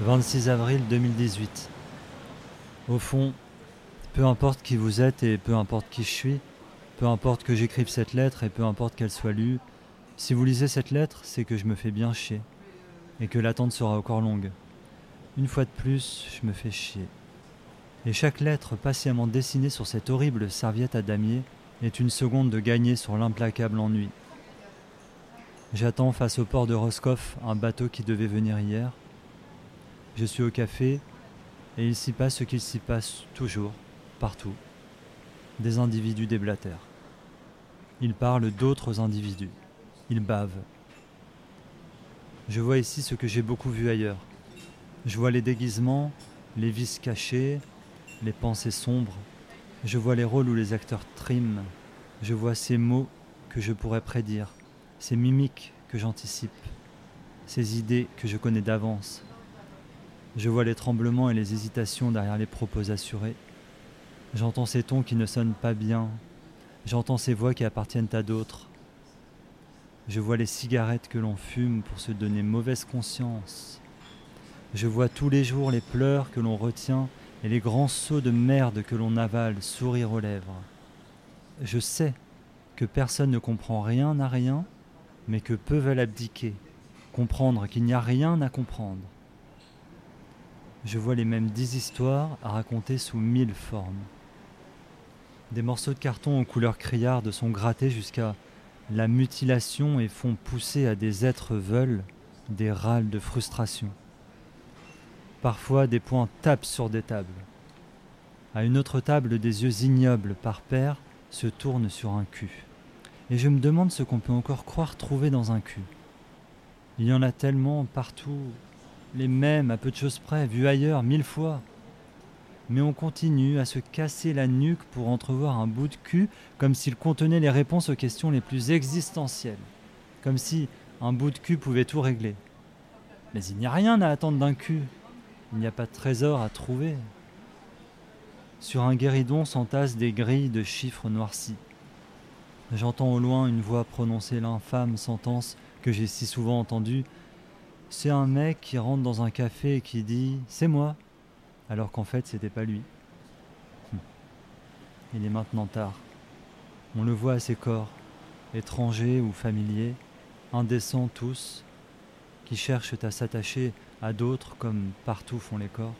26 avril 2018. Au fond, peu importe qui vous êtes et peu importe qui je suis, peu importe que j'écrive cette lettre et peu importe qu'elle soit lue, si vous lisez cette lettre, c'est que je me fais bien chier et que l'attente sera encore longue. Une fois de plus, je me fais chier. Et chaque lettre patiemment dessinée sur cette horrible serviette à damier est une seconde de gagner sur l'implacable ennui. J'attends face au port de Roscoff un bateau qui devait venir hier. Je suis au café et il s'y passe ce qu'il s'y passe toujours, partout. Des individus déblatèrent. Ils parlent d'autres individus. Ils bavent. Je vois ici ce que j'ai beaucoup vu ailleurs. Je vois les déguisements, les vices cachés, les pensées sombres. Je vois les rôles où les acteurs triment. Je vois ces mots que je pourrais prédire, ces mimiques que j'anticipe, ces idées que je connais d'avance. Je vois les tremblements et les hésitations derrière les propos assurés. J'entends ces tons qui ne sonnent pas bien. J'entends ces voix qui appartiennent à d'autres. Je vois les cigarettes que l'on fume pour se donner mauvaise conscience. Je vois tous les jours les pleurs que l'on retient et les grands seaux de merde que l'on avale, sourire aux lèvres. Je sais que personne ne comprend rien à rien, mais que peu veulent abdiquer, comprendre qu'il n'y a rien à comprendre. Je vois les mêmes dix histoires à raconter sous mille formes. Des morceaux de carton aux couleurs criardes sont grattés jusqu'à la mutilation et font pousser à des êtres veulent des râles de frustration. Parfois des poings tapent sur des tables. À une autre table, des yeux ignobles par paire se tournent sur un cul. Et je me demande ce qu'on peut encore croire trouver dans un cul. Il y en a tellement partout, les mêmes à peu de choses près, vus ailleurs mille fois. Mais on continue à se casser la nuque pour entrevoir un bout de cul comme s'il contenait les réponses aux questions les plus existentielles. Comme si un bout de cul pouvait tout régler. Mais il n'y a rien à attendre d'un cul. Il n'y a pas de trésor à trouver. Sur un guéridon s'entassent des grilles de chiffres noircis. J'entends au loin une voix prononcer l'infâme sentence que j'ai si souvent entendue. C'est un mec qui rentre dans un café et qui dit C'est moi alors qu'en fait c'était pas lui. Hum. Il est maintenant tard. On le voit à ses corps, étrangers ou familiers, indécents tous, qui cherchent à s'attacher à d'autres comme partout font les corps.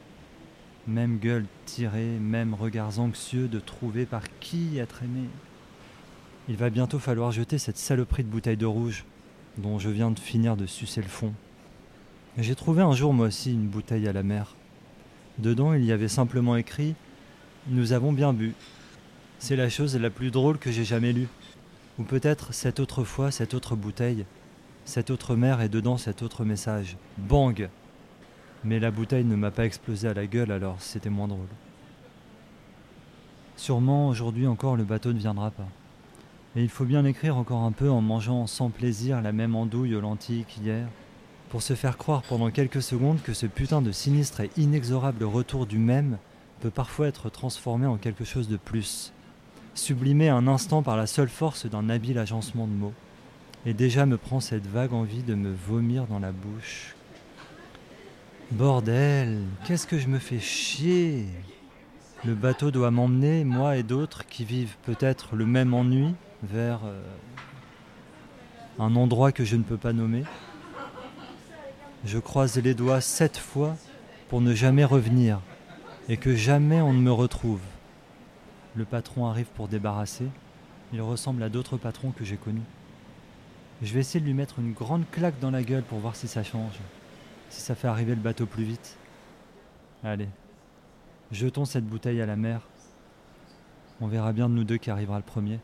Même gueule tirée, même regards anxieux de trouver par qui être aimé. Il va bientôt falloir jeter cette saloperie de bouteille de rouge dont je viens de finir de sucer le fond. J'ai trouvé un jour moi aussi une bouteille à la mer. Dedans il y avait simplement écrit Nous avons bien bu. C'est la chose la plus drôle que j'ai jamais lue. Ou peut-être cette autre fois, cette autre bouteille, cette autre mer et dedans cet autre message. Bang mais la bouteille ne m'a pas explosé à la gueule, alors c'était moins drôle. Sûrement aujourd'hui encore le bateau ne viendra pas. Et il faut bien écrire encore un peu en mangeant sans plaisir la même andouille aux lentilles qu'hier, pour se faire croire pendant quelques secondes que ce putain de sinistre et inexorable retour du même peut parfois être transformé en quelque chose de plus, sublimé un instant par la seule force d'un habile agencement de mots. Et déjà me prend cette vague envie de me vomir dans la bouche Bordel, qu'est-ce que je me fais chier? Le bateau doit m'emmener, moi et d'autres qui vivent peut-être le même ennui, vers euh, un endroit que je ne peux pas nommer. Je croise les doigts sept fois pour ne jamais revenir et que jamais on ne me retrouve. Le patron arrive pour débarrasser. Il ressemble à d'autres patrons que j'ai connus. Je vais essayer de lui mettre une grande claque dans la gueule pour voir si ça change si ça fait arriver le bateau plus vite. Allez, jetons cette bouteille à la mer. On verra bien de nous deux qui arrivera le premier.